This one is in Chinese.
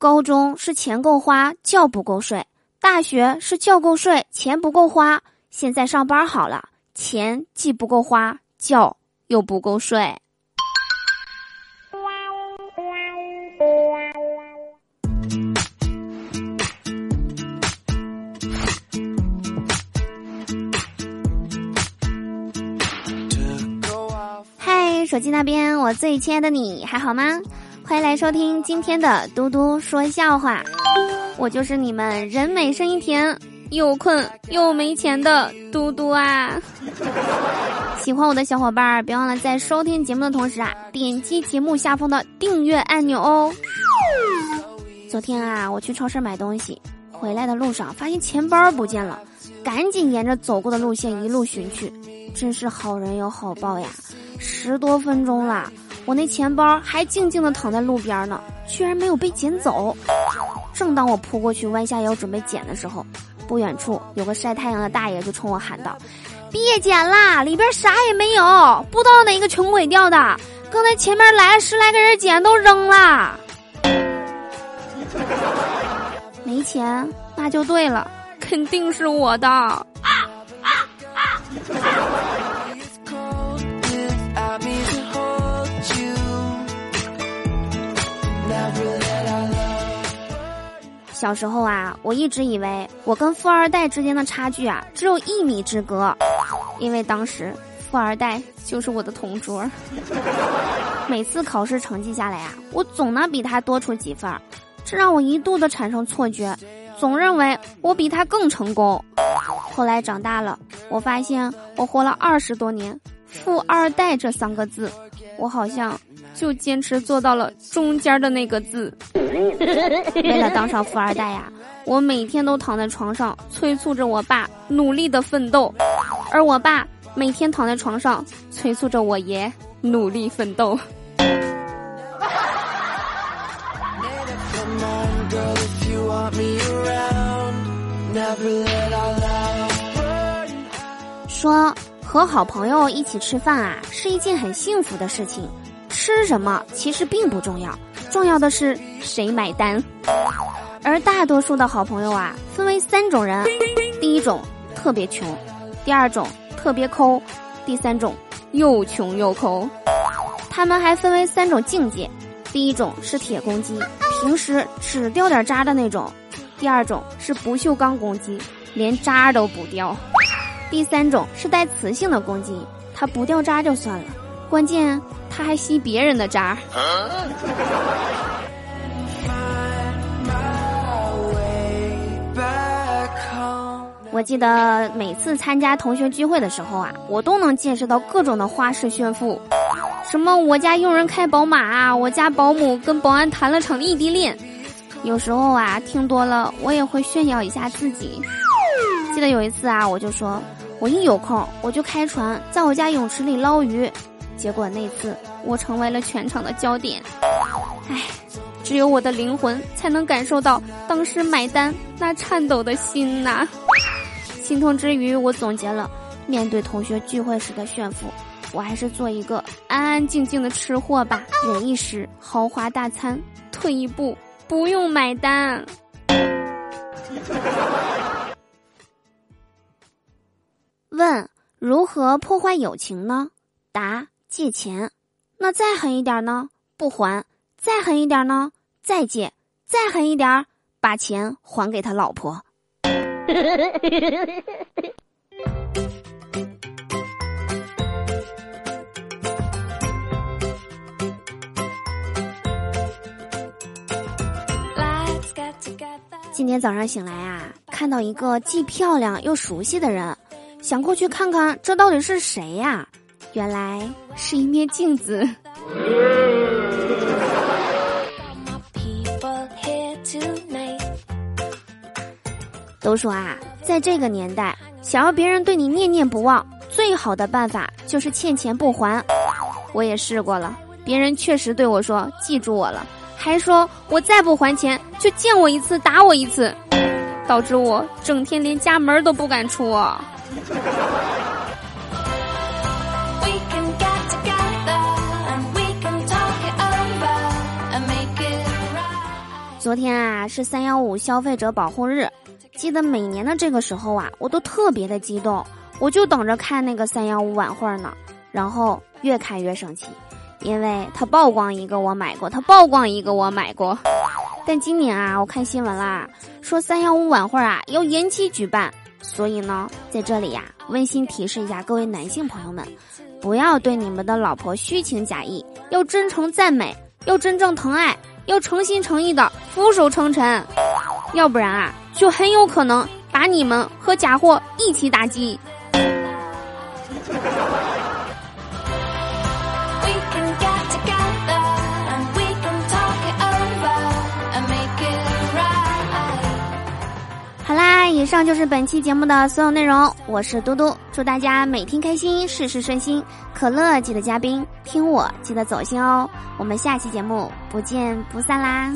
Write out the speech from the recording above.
高中是钱够花，觉不够睡；大学是觉够睡，钱不够花。现在上班好了，钱既不够花，觉又不够睡。嗨，手机那边，我最亲爱的你还好吗？欢迎来收听今天的嘟嘟说笑话，我就是你们人美声音甜。又困又没钱的嘟嘟啊！喜欢我的小伙伴儿，别忘了在收听节目的同时啊，点击节目下方的订阅按钮哦。昨天啊，我去超市买东西，回来的路上发现钱包不见了，赶紧沿着走过的路线一路寻去。真是好人有好报呀！十多分钟了，我那钱包还静静的躺在路边呢，居然没有被捡走。正当我扑过去弯下腰准备捡的时候，不远处有个晒太阳的大爷就冲我喊道：“别捡啦，里边啥也没有，不知道哪个穷鬼掉的。刚才前面来十来个人捡，都扔了。没钱，那就对了，肯定是我的。”啊”啊啊啊小时候啊，我一直以为我跟富二代之间的差距啊只有一米之隔，因为当时富二代就是我的同桌。每次考试成绩下来啊，我总能比他多出几分儿，这让我一度的产生错觉，总认为我比他更成功。后来长大了，我发现我活了二十多年，富二代这三个字，我好像。就坚持做到了中间的那个字。为了当上富二代呀，我每天都躺在床上催促着我爸努力的奋斗，而我爸每天躺在床上催促着我爷努力奋斗。说和好朋友一起吃饭啊，是一件很幸福的事情。吃什么其实并不重要，重要的是谁买单。而大多数的好朋友啊，分为三种人：第一种特别穷，第二种特别抠，第三种又穷又抠。他们还分为三种境界：第一种是铁公鸡，平时只掉点渣的那种；第二种是不锈钢公鸡，连渣都不掉；第三种是带磁性的公鸡，它不掉渣就算了，关键。他还吸别人的渣。我记得每次参加同学聚会的时候啊，我都能见识到各种的花式炫富，什么我家佣人开宝马啊，我家保姆跟保安谈了场异地恋。有时候啊，听多了我也会炫耀一下自己。记得有一次啊，我就说我一有空我就开船在我家泳池里捞鱼。结果那次我成为了全场的焦点，唉，只有我的灵魂才能感受到当时买单那颤抖的心呐。心痛之余，我总结了：面对同学聚会时的炫富，我还是做一个安安静静的吃货吧，忍一时豪华大餐，退一步不用买单。问：如何破坏友情呢？答。借钱，那再狠一点呢？不还，再狠一点呢？再借，再狠一点，把钱还给他老婆。今天早上醒来啊，看到一个既漂亮又熟悉的人，想过去看看，这到底是谁呀？原来是一面镜子。都说啊，在这个年代，想要别人对你念念不忘，最好的办法就是欠钱不还。我也试过了，别人确实对我说记住我了，还说我再不还钱就见我一次打我一次，导致我整天连家门都不敢出。昨天啊是三幺五消费者保护日，记得每年的这个时候啊，我都特别的激动，我就等着看那个三幺五晚会呢。然后越看越生气，因为他曝光一个我买过，他曝光一个我买过。但今年啊，我看新闻啦，说三幺五晚会啊要延期举办，所以呢，在这里呀，温馨提示一下各位男性朋友们，不要对你们的老婆虚情假意，要真诚赞美，要真正疼爱，要诚心诚意的俯首称臣，要不然啊，就很有可能把你们和假货一起打击。上就是本期节目的所有内容，我是嘟嘟，祝大家每天开心，事事顺心。可乐记得加冰，听我记得走心哦。我们下期节目不见不散啦。